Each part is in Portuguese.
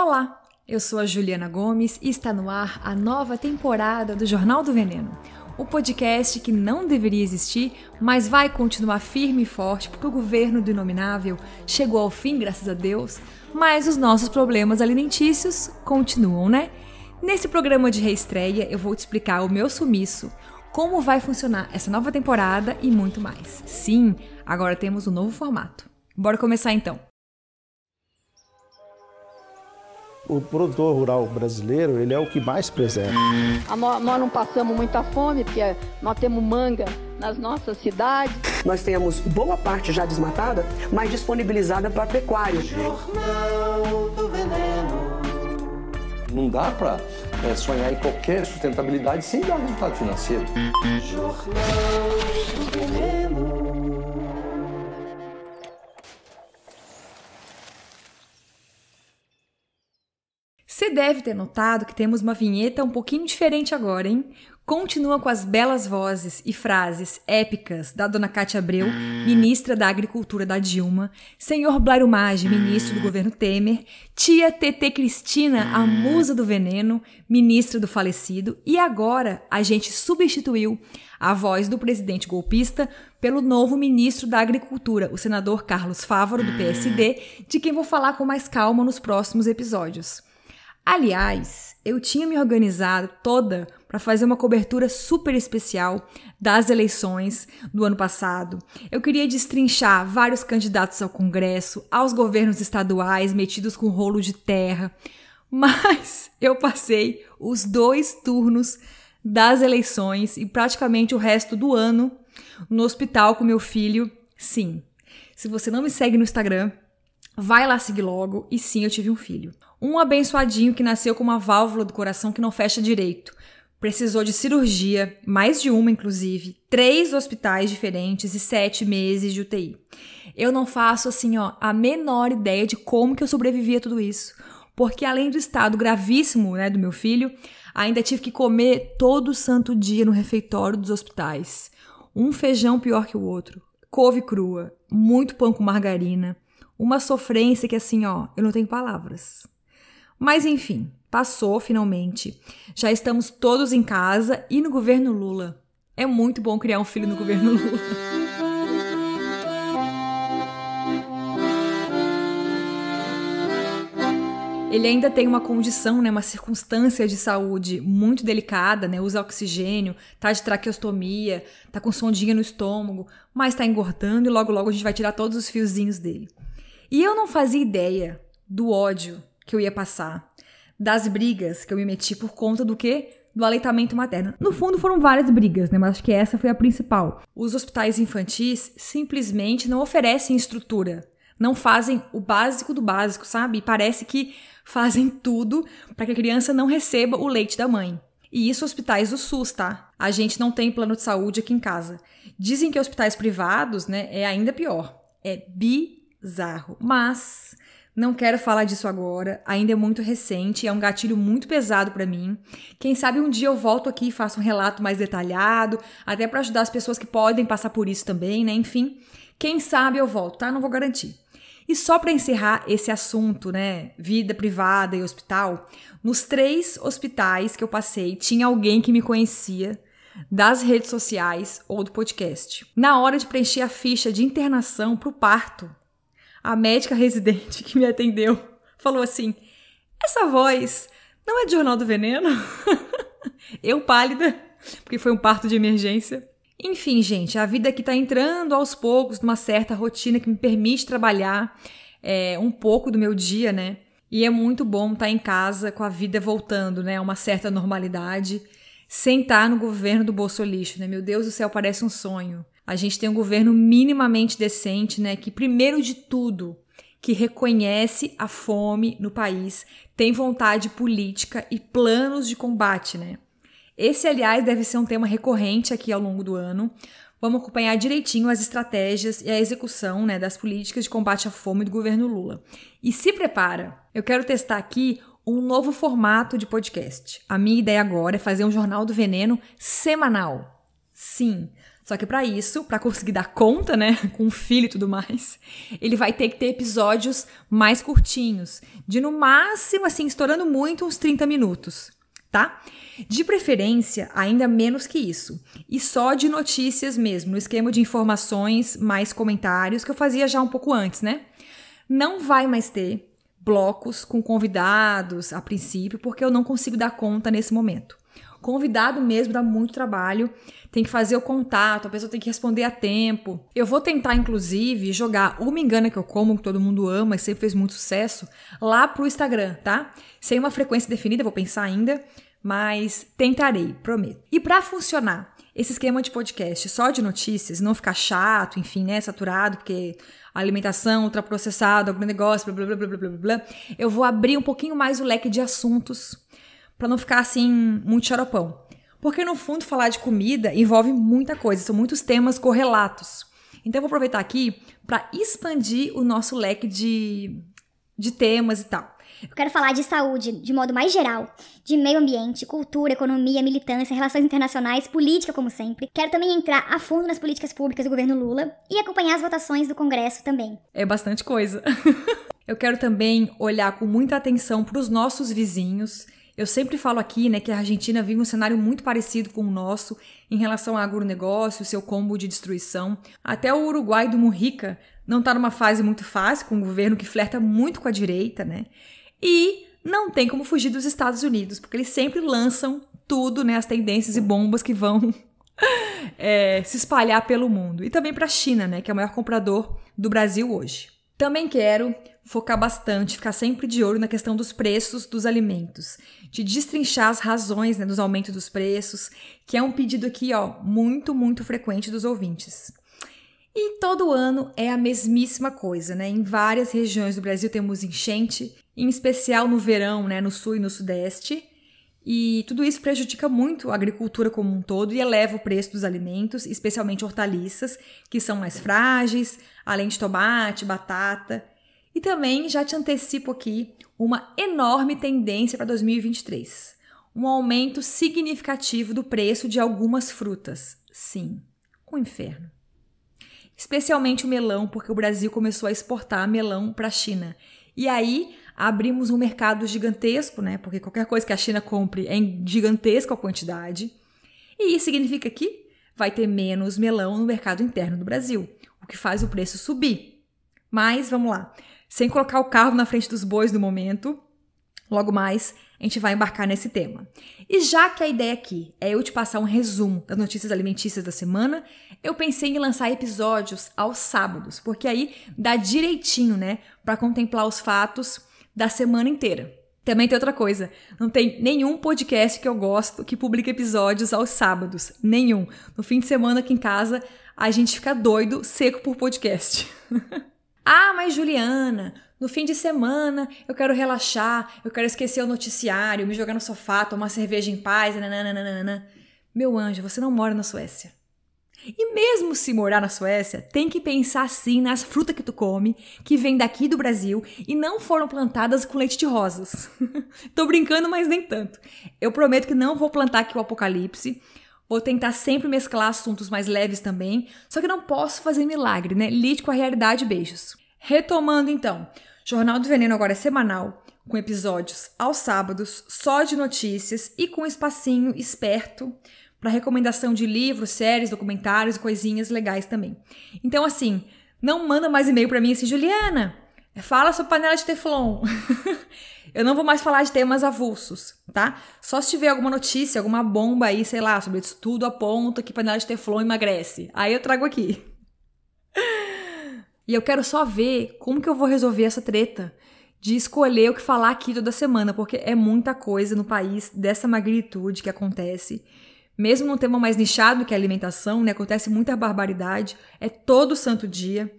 Olá, eu sou a Juliana Gomes e está no ar a nova temporada do Jornal do Veneno. O podcast que não deveria existir, mas vai continuar firme e forte porque o governo do Inominável chegou ao fim, graças a Deus, mas os nossos problemas alimentícios continuam, né? Nesse programa de reestreia, eu vou te explicar o meu sumiço, como vai funcionar essa nova temporada e muito mais. Sim, agora temos um novo formato. Bora começar então. O produtor rural brasileiro ele é o que mais preserva. Nós não passamos muita fome, porque nós temos manga nas nossas cidades. Nós temos boa parte já desmatada, mas disponibilizada para pecuário. Jornal do Veneno. Não dá para é, sonhar em qualquer sustentabilidade sem dar resultado financeiro. Jornal Você deve ter notado que temos uma vinheta um pouquinho diferente agora, hein? Continua com as belas vozes e frases épicas da dona Cátia Abreu, ministra da Agricultura da Dilma, senhor Blairo Maggi, ministro do governo Temer, tia TT Cristina, a musa do veneno, ministra do falecido, e agora a gente substituiu a voz do presidente golpista pelo novo ministro da Agricultura, o senador Carlos Fávaro, do PSD, de quem vou falar com mais calma nos próximos episódios. Aliás, eu tinha me organizado toda para fazer uma cobertura super especial das eleições do ano passado. Eu queria destrinchar vários candidatos ao Congresso, aos governos estaduais metidos com rolo de terra, mas eu passei os dois turnos das eleições e praticamente o resto do ano no hospital com meu filho. Sim, se você não me segue no Instagram, vai lá seguir logo. E sim, eu tive um filho. Um abençoadinho que nasceu com uma válvula do coração que não fecha direito. Precisou de cirurgia, mais de uma inclusive, três hospitais diferentes e sete meses de UTI. Eu não faço assim, ó, a menor ideia de como que eu sobrevivi a tudo isso. Porque além do estado gravíssimo, né, do meu filho, ainda tive que comer todo santo dia no refeitório dos hospitais. Um feijão pior que o outro, couve crua, muito pão com margarina, uma sofrência que assim, ó, eu não tenho palavras. Mas enfim, passou finalmente. Já estamos todos em casa e no governo Lula. É muito bom criar um filho no governo Lula. Ele ainda tem uma condição, né, uma circunstância de saúde muito delicada, né, usa oxigênio, tá de traqueostomia, tá com sondinha no estômago, mas tá engordando e logo logo a gente vai tirar todos os fiozinhos dele. E eu não fazia ideia do ódio que eu ia passar, das brigas que eu me meti por conta do quê? Do aleitamento materno. No fundo, foram várias brigas, né? Mas acho que essa foi a principal. Os hospitais infantis simplesmente não oferecem estrutura. Não fazem o básico do básico, sabe? E parece que fazem tudo para que a criança não receba o leite da mãe. E isso hospitais do SUS, tá? A gente não tem plano de saúde aqui em casa. Dizem que hospitais privados, né, é ainda pior. É bizarro. Mas não quero falar disso agora, ainda é muito recente, é um gatilho muito pesado para mim. Quem sabe um dia eu volto aqui e faço um relato mais detalhado, até para ajudar as pessoas que podem passar por isso também, né? Enfim, quem sabe eu volto, tá? Não vou garantir. E só para encerrar esse assunto, né, vida privada e hospital, nos três hospitais que eu passei, tinha alguém que me conhecia das redes sociais ou do podcast. Na hora de preencher a ficha de internação para o parto, a médica residente que me atendeu falou assim: Essa voz não é de Jornal do Veneno? Eu pálida, porque foi um parto de emergência. Enfim, gente, a vida aqui tá entrando aos poucos numa certa rotina que me permite trabalhar é, um pouco do meu dia, né? E é muito bom estar tá em casa com a vida voltando, né? Uma certa normalidade, sem estar no governo do bolso lixo, né? Meu Deus do céu, parece um sonho a gente tem um governo minimamente decente, né, que primeiro de tudo, que reconhece a fome no país, tem vontade política e planos de combate, né? Esse, aliás, deve ser um tema recorrente aqui ao longo do ano. Vamos acompanhar direitinho as estratégias e a execução né, das políticas de combate à fome do governo Lula. E se prepara, eu quero testar aqui um novo formato de podcast. A minha ideia agora é fazer um Jornal do Veneno semanal. Sim, Só que para isso, para conseguir dar conta, né, com o filho e tudo mais, ele vai ter que ter episódios mais curtinhos, de no máximo, assim, estourando muito, uns 30 minutos, tá? De preferência, ainda menos que isso. E só de notícias mesmo, no esquema de informações mais comentários, que eu fazia já um pouco antes, né? Não vai mais ter blocos com convidados a princípio, porque eu não consigo dar conta nesse momento. Convidado mesmo dá muito trabalho, tem que fazer o contato, a pessoa tem que responder a tempo. Eu vou tentar, inclusive, jogar o Me Engana Que Eu Como, que todo mundo ama e sempre fez muito sucesso, lá pro Instagram, tá? Sem uma frequência definida, vou pensar ainda, mas tentarei, prometo. E para funcionar esse esquema de podcast só de notícias, não ficar chato, enfim, né, saturado, porque alimentação ultraprocessada, agronegócio, blá, blá, blá, blá, blá, blá, blá, eu vou abrir um pouquinho mais o leque de assuntos para não ficar assim muito xaropão. Porque no fundo falar de comida envolve muita coisa, são muitos temas correlatos. Então eu vou aproveitar aqui para expandir o nosso leque de, de temas e tal. Eu quero falar de saúde de modo mais geral, de meio ambiente, cultura, economia, militância, relações internacionais, política, como sempre. Quero também entrar a fundo nas políticas públicas do governo Lula e acompanhar as votações do Congresso também. É bastante coisa. Eu quero também olhar com muita atenção para os nossos vizinhos eu sempre falo aqui, né, que a Argentina vive um cenário muito parecido com o nosso em relação ao agronegócio, seu combo de destruição. Até o Uruguai do Mujica não está numa fase muito fácil, com um governo que flerta muito com a direita, né? E não tem como fugir dos Estados Unidos, porque eles sempre lançam tudo, né, as tendências e bombas que vão é, se espalhar pelo mundo. E também para a China, né, que é o maior comprador do Brasil hoje. Também quero focar bastante, ficar sempre de olho na questão dos preços dos alimentos, de destrinchar as razões né, dos aumentos dos preços, que é um pedido aqui, ó, muito, muito frequente dos ouvintes. E todo ano é a mesmíssima coisa, né? Em várias regiões do Brasil temos enchente, em especial no verão, né, no sul e no sudeste. E tudo isso prejudica muito a agricultura como um todo e eleva o preço dos alimentos, especialmente hortaliças, que são mais frágeis, além de tomate, batata. E também já te antecipo aqui uma enorme tendência para 2023. Um aumento significativo do preço de algumas frutas. Sim, um inferno. Especialmente o melão, porque o Brasil começou a exportar melão para a China. E aí abrimos um mercado gigantesco, né? Porque qualquer coisa que a China compre é em gigantesca quantidade. E isso significa que vai ter menos melão no mercado interno do Brasil, o que faz o preço subir. Mas vamos lá sem colocar o carro na frente dos bois no momento. Logo mais, a gente vai embarcar nesse tema. E já que a ideia aqui é eu te passar um resumo das notícias alimentícias da semana, eu pensei em lançar episódios aos sábados, porque aí dá direitinho, né, para contemplar os fatos da semana inteira. Também tem outra coisa, não tem nenhum podcast que eu gosto que publique episódios aos sábados, nenhum. No fim de semana aqui em casa, a gente fica doido, seco por podcast. Ah, mas Juliana, no fim de semana eu quero relaxar, eu quero esquecer o noticiário, me jogar no sofá, tomar cerveja em paz, nananana. Meu anjo, você não mora na Suécia. E mesmo se morar na Suécia, tem que pensar sim nas frutas que tu come, que vem daqui do Brasil e não foram plantadas com leite de rosas. Tô brincando, mas nem tanto. Eu prometo que não vou plantar aqui o apocalipse. Vou tentar sempre mesclar assuntos mais leves também, só que não posso fazer milagre, né? Lide com a realidade, beijos. Retomando então, Jornal do Veneno agora é semanal, com episódios aos sábados, só de notícias e com um espacinho esperto para recomendação de livros, séries, documentários e coisinhas legais também. Então, assim, não manda mais e-mail para mim assim, Juliana, fala sobre panela de Teflon. Eu não vou mais falar de temas avulsos, tá? Só se tiver alguma notícia, alguma bomba aí, sei lá, sobre estudo aponta que panela de Teflon emagrece. Aí eu trago aqui. E eu quero só ver como que eu vou resolver essa treta de escolher o que falar aqui toda semana, porque é muita coisa no país dessa magnitude que acontece. Mesmo num tema mais nichado que é alimentação, né, acontece muita barbaridade, é todo santo dia.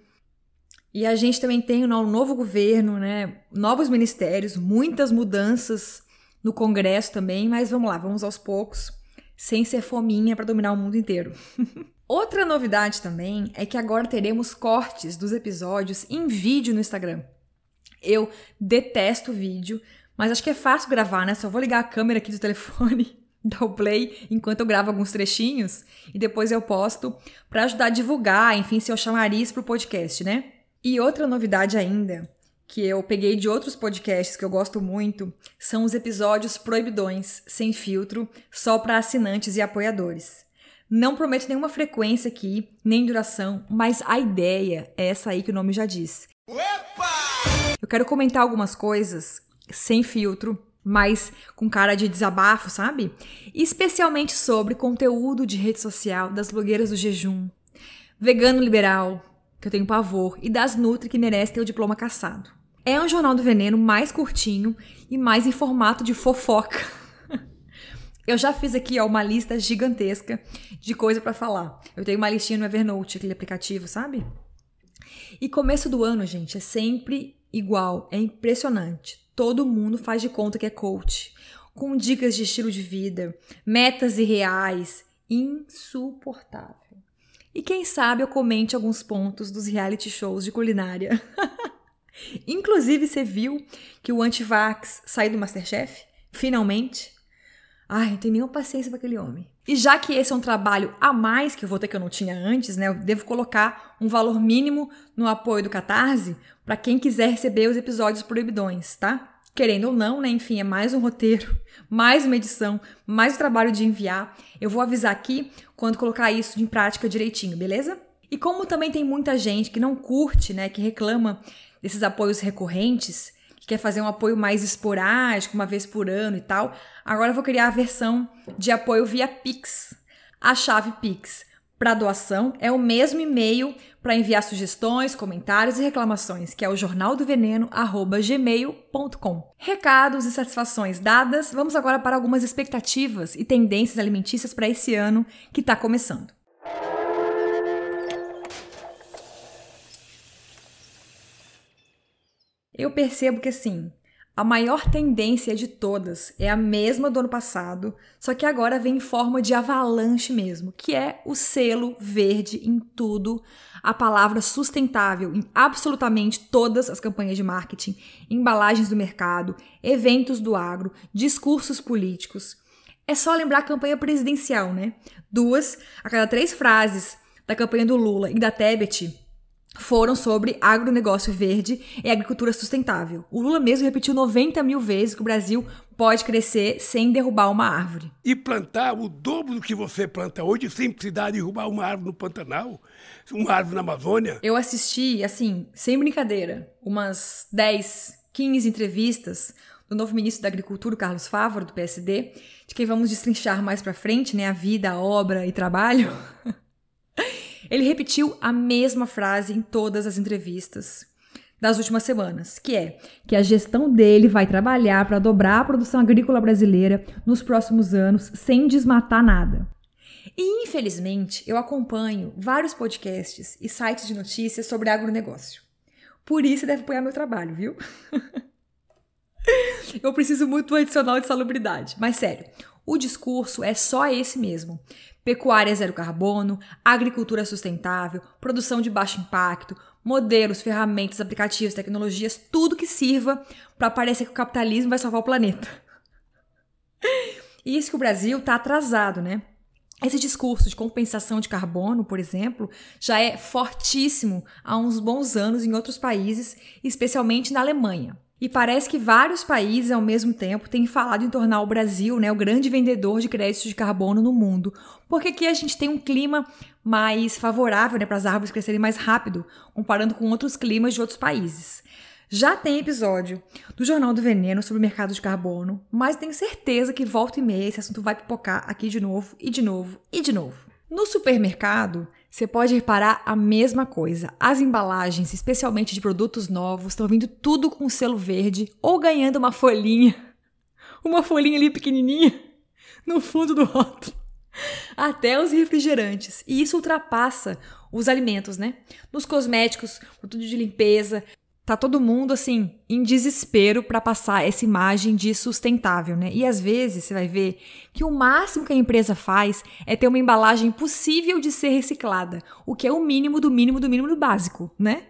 E a gente também tem um novo governo, né, novos ministérios, muitas mudanças no Congresso também, mas vamos lá, vamos aos poucos, sem ser fominha para dominar o mundo inteiro. Outra novidade também é que agora teremos cortes dos episódios em vídeo no Instagram. Eu detesto vídeo, mas acho que é fácil gravar, né? Só vou ligar a câmera aqui do telefone o play enquanto eu gravo alguns trechinhos e depois eu posto para ajudar a divulgar, enfim, se eu chamariz pro podcast, né? E outra novidade ainda, que eu peguei de outros podcasts que eu gosto muito, são os episódios proibidões, sem filtro, só para assinantes e apoiadores. Não prometo nenhuma frequência aqui, nem duração, mas a ideia é essa aí que o nome já diz. Opa! Eu quero comentar algumas coisas sem filtro, mais com cara de desabafo, sabe? Especialmente sobre conteúdo de rede social das blogueiras do jejum, vegano liberal, que eu tenho pavor, e das Nutri que merecem ter o diploma caçado. É um jornal do veneno mais curtinho e mais em formato de fofoca. eu já fiz aqui ó, uma lista gigantesca de coisa para falar. Eu tenho uma listinha no Evernote, aquele aplicativo, sabe? E começo do ano, gente, é sempre igual, é impressionante todo mundo faz de conta que é coach, com dicas de estilo de vida, metas irreais, insuportável. E quem sabe eu comente alguns pontos dos reality shows de culinária. Inclusive, você viu que o Antivax saiu do Masterchef? Finalmente? Ai, não tenho nenhuma paciência para aquele homem. E já que esse é um trabalho a mais que eu vou ter que eu não tinha antes, né? Eu devo colocar um valor mínimo no apoio do Catarse para quem quiser receber os episódios proibidões, tá? Querendo ou não, né? Enfim, é mais um roteiro, mais uma edição, mais o um trabalho de enviar. Eu vou avisar aqui quando colocar isso em prática direitinho, beleza? E como também tem muita gente que não curte, né, que reclama desses apoios recorrentes, que quer fazer um apoio mais esporádico, uma vez por ano e tal, agora eu vou criar a versão de apoio via Pix. A chave Pix para doação é o mesmo e-mail para enviar sugestões, comentários e reclamações, que é o jornaldoveneno@gmail.com. Recados e satisfações dadas, vamos agora para algumas expectativas e tendências alimentícias para esse ano que está começando. Eu percebo que assim, a maior tendência de todas é a mesma do ano passado, só que agora vem em forma de avalanche mesmo, que é o selo verde em tudo, a palavra sustentável em absolutamente todas as campanhas de marketing, embalagens do mercado, eventos do agro, discursos políticos. É só lembrar a campanha presidencial, né? Duas a cada três frases da campanha do Lula e da Tebet foram sobre agronegócio verde e agricultura sustentável. O Lula mesmo repetiu 90 mil vezes que o Brasil pode crescer sem derrubar uma árvore. E plantar o dobro do que você planta hoje sem precisar derrubar uma árvore no Pantanal, uma árvore na Amazônia. Eu assisti, assim, sem brincadeira, umas 10, 15 entrevistas do novo ministro da Agricultura, Carlos Fávaro, do PSD, de quem vamos destrinchar mais para frente, né, a vida, a obra e trabalho. Ele repetiu a mesma frase em todas as entrevistas das últimas semanas, que é que a gestão dele vai trabalhar para dobrar a produção agrícola brasileira nos próximos anos sem desmatar nada. E infelizmente, eu acompanho vários podcasts e sites de notícias sobre agronegócio. Por isso deve apoiar meu trabalho, viu? eu preciso muito do adicional de salubridade, mas sério, o discurso é só esse mesmo pecuária zero carbono, agricultura sustentável, produção de baixo impacto, modelos, ferramentas, aplicativos, tecnologias, tudo que sirva para parecer que o capitalismo vai salvar o planeta. E isso que o Brasil está atrasado, né? Esse discurso de compensação de carbono, por exemplo, já é fortíssimo há uns bons anos em outros países, especialmente na Alemanha. E parece que vários países ao mesmo tempo têm falado em tornar o Brasil né, o grande vendedor de créditos de carbono no mundo, porque aqui a gente tem um clima mais favorável né, para as árvores crescerem mais rápido, comparando com outros climas de outros países. Já tem episódio do Jornal do Veneno sobre o mercado de carbono, mas tenho certeza que volta e meia esse assunto vai pipocar aqui de novo, e de novo, e de novo. No supermercado, você pode reparar a mesma coisa. As embalagens, especialmente de produtos novos, estão vindo tudo com selo verde ou ganhando uma folhinha. Uma folhinha ali pequenininha no fundo do rótulo. Até os refrigerantes. E isso ultrapassa os alimentos, né? Nos cosméticos, produto de limpeza, tá todo mundo assim em desespero para passar essa imagem de sustentável, né? E às vezes você vai ver que o máximo que a empresa faz é ter uma embalagem possível de ser reciclada, o que é o mínimo do mínimo do mínimo do básico, né?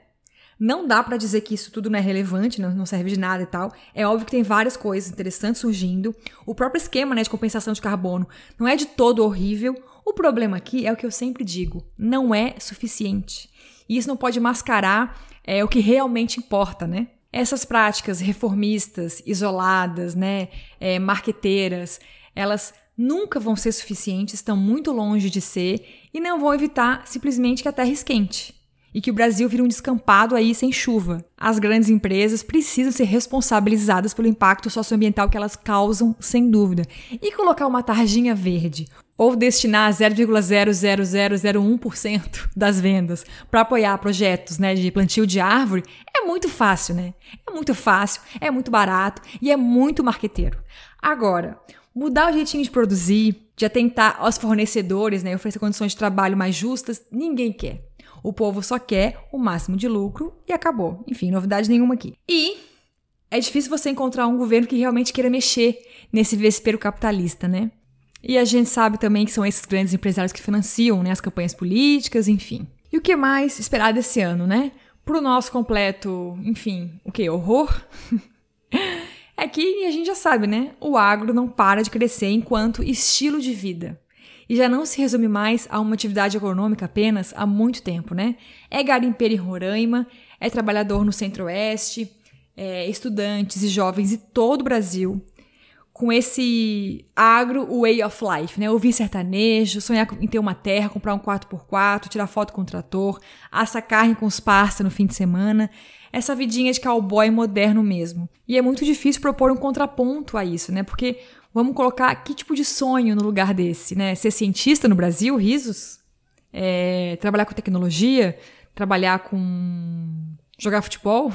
Não dá para dizer que isso tudo não é relevante, não, serve de nada e tal. É óbvio que tem várias coisas interessantes surgindo. O próprio esquema né, de compensação de carbono não é de todo horrível. O problema aqui é o que eu sempre digo: não é suficiente. E isso não pode mascarar é, o que realmente importa, né? Essas práticas reformistas, isoladas, né, é, marqueteiras, elas nunca vão ser suficientes, estão muito longe de ser e não vão evitar simplesmente que a terra esquente e que o Brasil vira um descampado aí sem chuva. As grandes empresas precisam ser responsabilizadas pelo impacto socioambiental que elas causam, sem dúvida. E colocar uma tarjinha verde ou destinar 0,00001% das vendas para apoiar projetos né, de plantio de árvore é muito fácil, né? É muito fácil, é muito barato e é muito marqueteiro. Agora, mudar o jeitinho de produzir, de atentar aos fornecedores, né, oferecer condições de trabalho mais justas, ninguém quer. O povo só quer o máximo de lucro e acabou. Enfim, novidade nenhuma aqui. E é difícil você encontrar um governo que realmente queira mexer nesse vespeiro capitalista, né? E a gente sabe também que são esses grandes empresários que financiam né, as campanhas políticas, enfim. E o que mais esperar desse ano, né? Pro nosso completo, enfim, o que? Horror? é que a gente já sabe, né? O agro não para de crescer enquanto estilo de vida e já não se resume mais a uma atividade econômica apenas há muito tempo, né? É garimpeiro em Roraima, é trabalhador no Centro-Oeste, é estudantes e jovens de todo o Brasil, com esse agro way of life, né? Ouvir sertanejo, sonhar em ter uma terra, comprar um 4x4, tirar foto com o trator, assar carne com os parça no fim de semana. Essa vidinha de cowboy moderno mesmo. E é muito difícil propor um contraponto a isso, né? Porque Vamos colocar que tipo de sonho no lugar desse, né? Ser cientista no Brasil, risos? É, trabalhar com tecnologia? Trabalhar com. jogar futebol?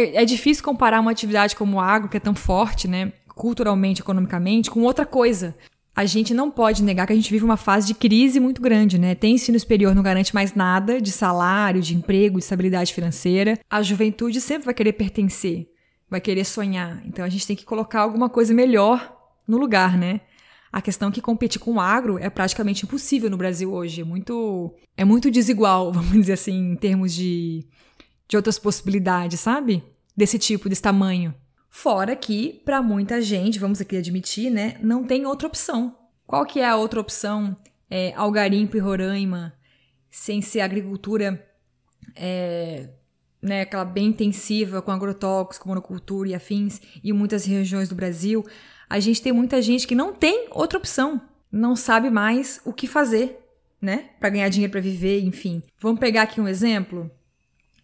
É, é difícil comparar uma atividade como o agro, que é tão forte, né? Culturalmente, economicamente, com outra coisa. A gente não pode negar que a gente vive uma fase de crise muito grande, né? Tem ensino superior, não garante mais nada de salário, de emprego, de estabilidade financeira. A juventude sempre vai querer pertencer vai querer sonhar. Então a gente tem que colocar alguma coisa melhor no lugar, né? A questão é que competir com o agro é praticamente impossível no Brasil hoje. É muito, é muito desigual, vamos dizer assim, em termos de, de outras possibilidades, sabe? Desse tipo, desse tamanho. Fora que, para muita gente, vamos aqui admitir, né, não tem outra opção. Qual que é a outra opção é, ao garimpo e Roraima, sem ser agricultura é, né, aquela bem intensiva com agrotóxico, monocultura e afins, em muitas regiões do Brasil, a gente tem muita gente que não tem outra opção, não sabe mais o que fazer, né, para ganhar dinheiro para viver, enfim. Vamos pegar aqui um exemplo.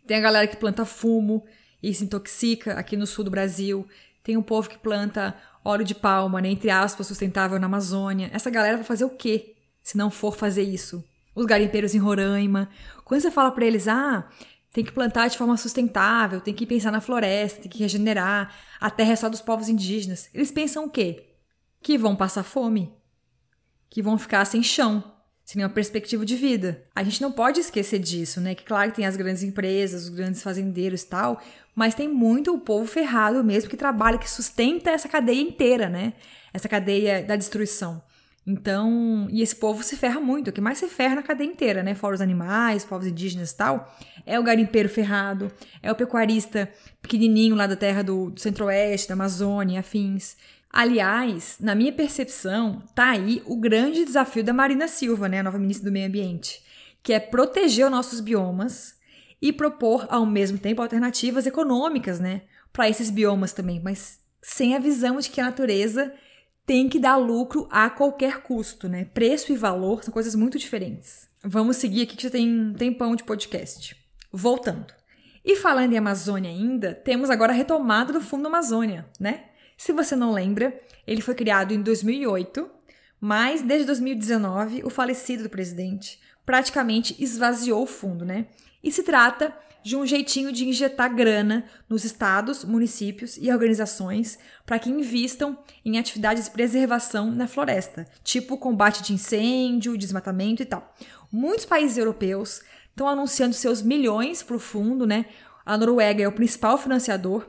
Tem a galera que planta fumo e se intoxica aqui no sul do Brasil. Tem o povo que planta óleo de palma, né, entre aspas, sustentável na Amazônia. Essa galera vai fazer o quê se não for fazer isso? Os garimpeiros em Roraima. Quando você fala para eles, ah, tem que plantar de forma sustentável, tem que pensar na floresta, tem que regenerar, a terra é só dos povos indígenas. Eles pensam o quê? Que vão passar fome, que vão ficar sem chão, sem nenhuma perspectiva de vida. A gente não pode esquecer disso, né? Que claro que tem as grandes empresas, os grandes fazendeiros e tal, mas tem muito o povo ferrado mesmo que trabalha, que sustenta essa cadeia inteira, né? Essa cadeia da destruição. Então, e esse povo se ferra muito, o que mais se ferra na cadeia inteira, né? Fora os animais, povos indígenas e tal, é o garimpeiro ferrado, é o pecuarista pequenininho lá da terra do, do centro-oeste, da Amazônia, afins. Aliás, na minha percepção, tá aí o grande desafio da Marina Silva, né, a nova ministra do Meio Ambiente, que é proteger os nossos biomas e propor ao mesmo tempo alternativas econômicas, né, para esses biomas também, mas sem a visão de que a natureza tem que dar lucro a qualquer custo, né? Preço e valor são coisas muito diferentes. Vamos seguir aqui que já tem um tempão de podcast. Voltando. E falando em Amazônia ainda, temos agora a retomada do Fundo Amazônia, né? Se você não lembra, ele foi criado em 2008, mas desde 2019 o falecido do presidente praticamente esvaziou o fundo, né? E se trata de um jeitinho de injetar grana nos estados, municípios e organizações para que invistam em atividades de preservação na floresta, tipo combate de incêndio, desmatamento e tal. Muitos países europeus estão anunciando seus milhões para o fundo, né? A Noruega é o principal financiador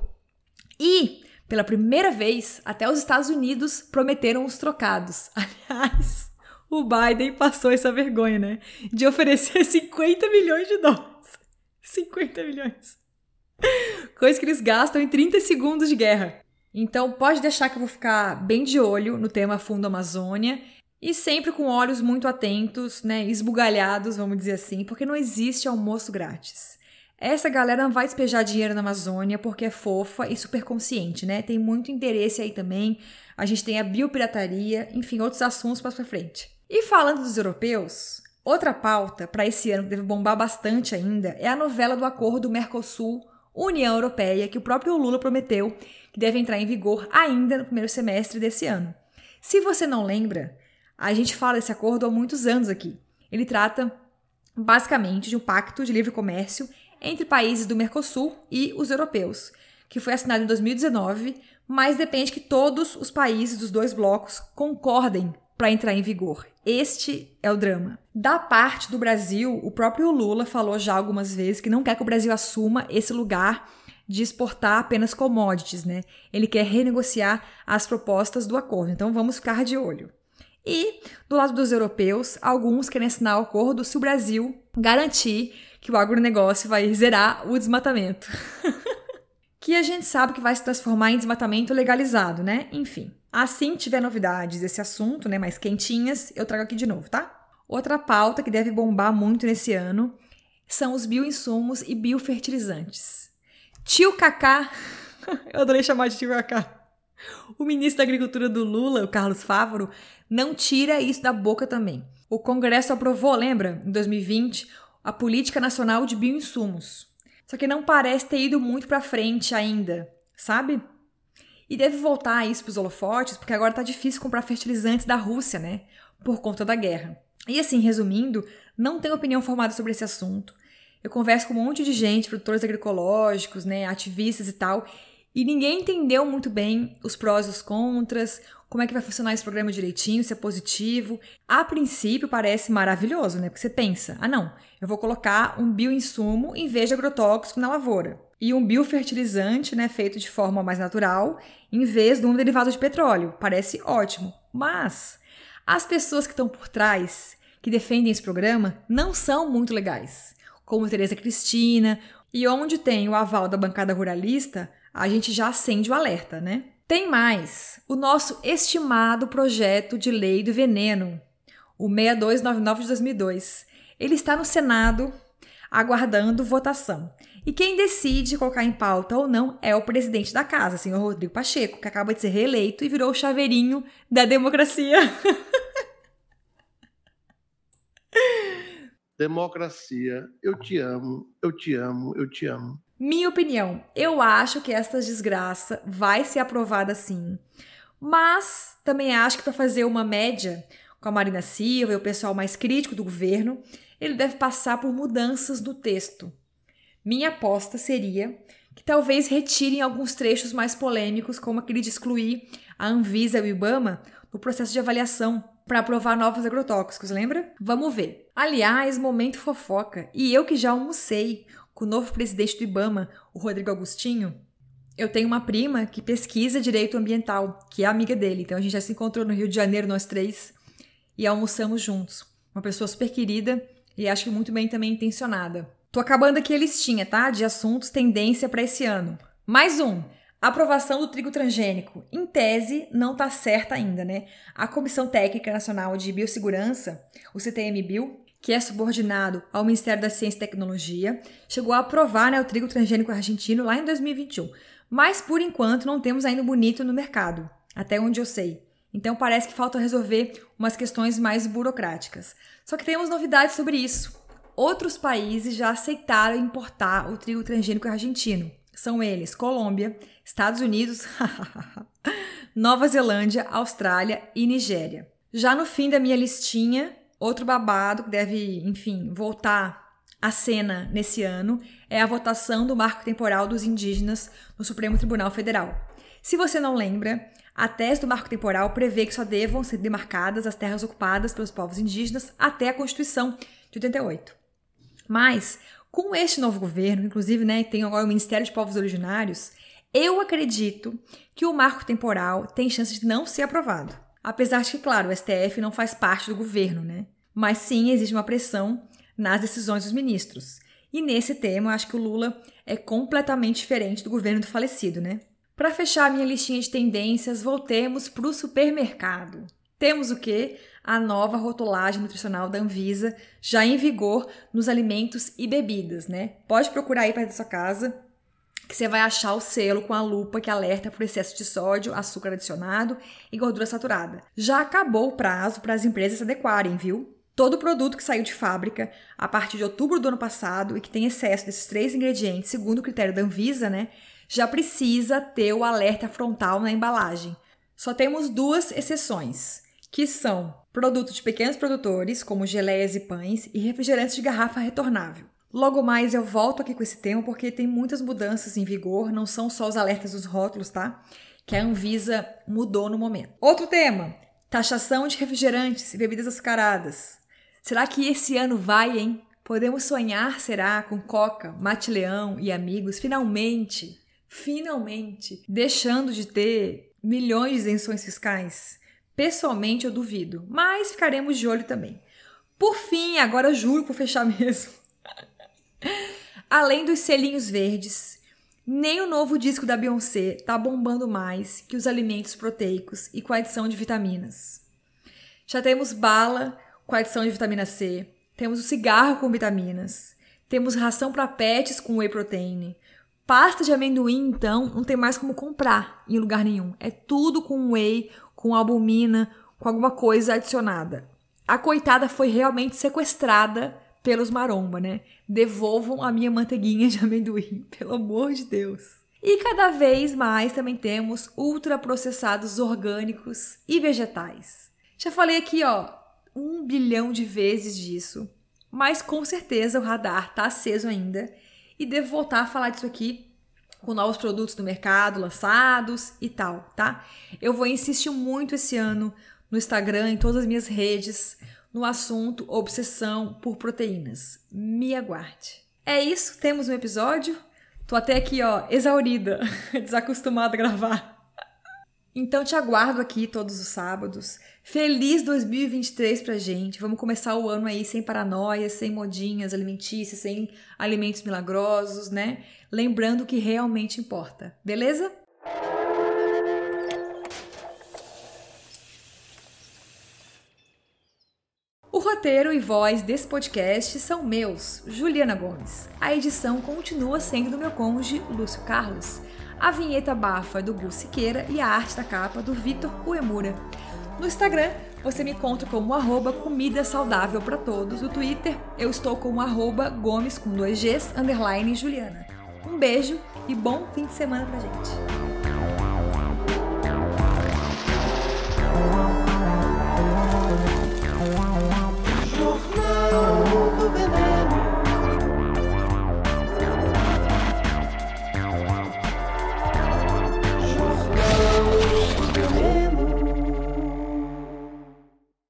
e pela primeira vez, até os Estados Unidos prometeram os trocados. Aliás, o Biden passou essa vergonha, né? De oferecer 50 milhões de dólares 50 milhões. Coisa que eles gastam em 30 segundos de guerra. Então pode deixar que eu vou ficar bem de olho no tema Fundo Amazônia e sempre com olhos muito atentos, né, esbugalhados, vamos dizer assim, porque não existe almoço grátis. Essa galera não vai despejar dinheiro na Amazônia porque é fofa e super consciente, né? Tem muito interesse aí também. A gente tem a biopirataria, enfim, outros assuntos para pra frente. E falando dos europeus, outra pauta para esse ano que deve bombar bastante ainda é a novela do acordo Mercosul União Europeia que o próprio Lula prometeu que deve entrar em vigor ainda no primeiro semestre desse ano. Se você não lembra, a gente fala desse acordo há muitos anos aqui. Ele trata basicamente de um pacto de livre comércio entre países do Mercosul e os europeus, que foi assinado em 2019, mas depende que todos os países dos dois blocos concordem para entrar em vigor. Este é o drama. Da parte do Brasil, o próprio Lula falou já algumas vezes que não quer que o Brasil assuma esse lugar de exportar apenas commodities, né? Ele quer renegociar as propostas do acordo. Então vamos ficar de olho. E do lado dos europeus, alguns querem assinar o acordo se o Brasil garantir que o agronegócio vai zerar o desmatamento. que a gente sabe que vai se transformar em desmatamento legalizado, né? Enfim. Assim tiver novidades desse assunto, né, mais quentinhas, eu trago aqui de novo, tá? Outra pauta que deve bombar muito nesse ano são os bioinsumos e biofertilizantes. Tio Cacá, eu adorei chamar de tio Cacá. O ministro da Agricultura do Lula, o Carlos Fávaro, não tira isso da boca também. O Congresso aprovou, lembra, em 2020, a Política Nacional de Bioinsumos. Só que não parece ter ido muito para frente ainda, sabe? E deve voltar isso para os holofotes, porque agora tá difícil comprar fertilizantes da Rússia, né? Por conta da guerra. E assim, resumindo, não tenho opinião formada sobre esse assunto. Eu converso com um monte de gente, produtores agroecológicos, né, ativistas e tal, e ninguém entendeu muito bem os prós e os contras, como é que vai funcionar esse programa direitinho, se é positivo. A princípio parece maravilhoso, né? Porque você pensa, ah não, eu vou colocar um bioinsumo em vez de agrotóxico na lavoura. E um biofertilizante, né, feito de forma mais natural, em vez de um derivado de petróleo. Parece ótimo. Mas as pessoas que estão por trás, que defendem esse programa, não são muito legais. Como Tereza Cristina, e onde tem o aval da bancada ruralista, a gente já acende o alerta, né? Tem mais, o nosso estimado projeto de lei do veneno, o 6299 de 2002. Ele está no Senado aguardando votação. E quem decide colocar em pauta ou não é o presidente da casa, senhor Rodrigo Pacheco, que acaba de ser reeleito e virou o chaveirinho da democracia. Democracia, eu te amo, eu te amo, eu te amo. Minha opinião, eu acho que essa desgraça vai ser aprovada sim. Mas também acho que para fazer uma média com a Marina Silva e o pessoal mais crítico do governo, ele deve passar por mudanças no texto. Minha aposta seria que talvez retirem alguns trechos mais polêmicos, como aquele de excluir a Anvisa e o Ibama no processo de avaliação para aprovar novos agrotóxicos, lembra? Vamos ver. Aliás, momento fofoca. E eu que já almocei com o novo presidente do Ibama, o Rodrigo Agostinho, eu tenho uma prima que pesquisa direito ambiental, que é amiga dele. Então a gente já se encontrou no Rio de Janeiro, nós três, e almoçamos juntos. Uma pessoa super querida e acho que muito bem também intencionada. Tô acabando aqui a listinha, tá? De assuntos tendência para esse ano. Mais um. Aprovação do trigo transgênico. Em tese, não está certa ainda, né? A Comissão Técnica Nacional de Biossegurança, o CTM-Bio, que é subordinado ao Ministério da Ciência e Tecnologia, chegou a aprovar né, o trigo transgênico argentino lá em 2021. Mas, por enquanto, não temos ainda bonito no mercado, até onde eu sei. Então, parece que falta resolver umas questões mais burocráticas. Só que temos novidades sobre isso. Outros países já aceitaram importar o trigo transgênico argentino. São eles Colômbia, Estados Unidos, Nova Zelândia, Austrália e Nigéria. Já no fim da minha listinha, Outro babado que deve, enfim, voltar à cena nesse ano é a votação do marco temporal dos indígenas no Supremo Tribunal Federal. Se você não lembra, a tese do marco temporal prevê que só devam ser demarcadas as terras ocupadas pelos povos indígenas até a Constituição de 88. Mas, com este novo governo, inclusive né, tem agora o Ministério de Povos Originários, eu acredito que o marco temporal tem chance de não ser aprovado. Apesar de que, claro, o STF não faz parte do governo, né? Mas sim existe uma pressão nas decisões dos ministros. E nesse tema, acho que o Lula é completamente diferente do governo do falecido, né? Para fechar minha listinha de tendências, voltemos para o supermercado. Temos o quê? A nova rotulagem nutricional da Anvisa, já em vigor nos alimentos e bebidas, né? Pode procurar aí perto da sua casa, que você vai achar o selo com a lupa que alerta por excesso de sódio, açúcar adicionado e gordura saturada. Já acabou o prazo para as empresas se adequarem, viu? Todo produto que saiu de fábrica a partir de outubro do ano passado e que tem excesso desses três ingredientes, segundo o critério da Anvisa, né, já precisa ter o alerta frontal na embalagem. Só temos duas exceções, que são produtos de pequenos produtores, como geleias e pães, e refrigerantes de garrafa retornável. Logo mais eu volto aqui com esse tema porque tem muitas mudanças em vigor, não são só os alertas dos rótulos, tá? Que a Anvisa mudou no momento. Outro tema: taxação de refrigerantes e bebidas açucaradas. Será que esse ano vai, hein? Podemos sonhar, será, com Coca, Mate Leão e amigos, finalmente, finalmente, deixando de ter milhões de isenções fiscais? Pessoalmente, eu duvido, mas ficaremos de olho também. Por fim, agora juro por fechar mesmo. Além dos selinhos verdes, nem o novo disco da Beyoncé tá bombando mais que os alimentos proteicos e com adição de vitaminas. Já temos bala com adição de vitamina C, temos o cigarro com vitaminas, temos ração para pets com whey protein. Pasta de amendoim, então, não tem mais como comprar em lugar nenhum. É tudo com whey, com albumina, com alguma coisa adicionada. A coitada foi realmente sequestrada pelos maromba, né? Devolvam a minha manteiguinha de amendoim, pelo amor de Deus. E cada vez mais também temos ultraprocessados orgânicos e vegetais. Já falei aqui, ó, um bilhão de vezes disso, mas com certeza o radar tá aceso ainda e devo voltar a falar disso aqui com novos produtos no mercado lançados e tal, tá? Eu vou insistir muito esse ano no Instagram, em todas as minhas redes, no assunto obsessão por proteínas. Me aguarde. É isso, temos um episódio. Tô até aqui, ó, exaurida, desacostumada a gravar. Então te aguardo aqui todos os sábados. Feliz 2023 pra gente. Vamos começar o ano aí sem paranoia, sem modinhas alimentícias, sem alimentos milagrosos, né? Lembrando o que realmente importa. Beleza? O roteiro e voz desse podcast são meus, Juliana Gomes. A edição continua sendo do meu cônjuge, Lúcio Carlos. A vinheta bafa é do Gu Siqueira e a arte da capa do Vitor Uemura. No Instagram, você me encontra como arroba comida saudável para todos. No Twitter, eu estou como arroba gomes com dois Gs, underline Juliana. Um beijo e bom fim de semana pra gente.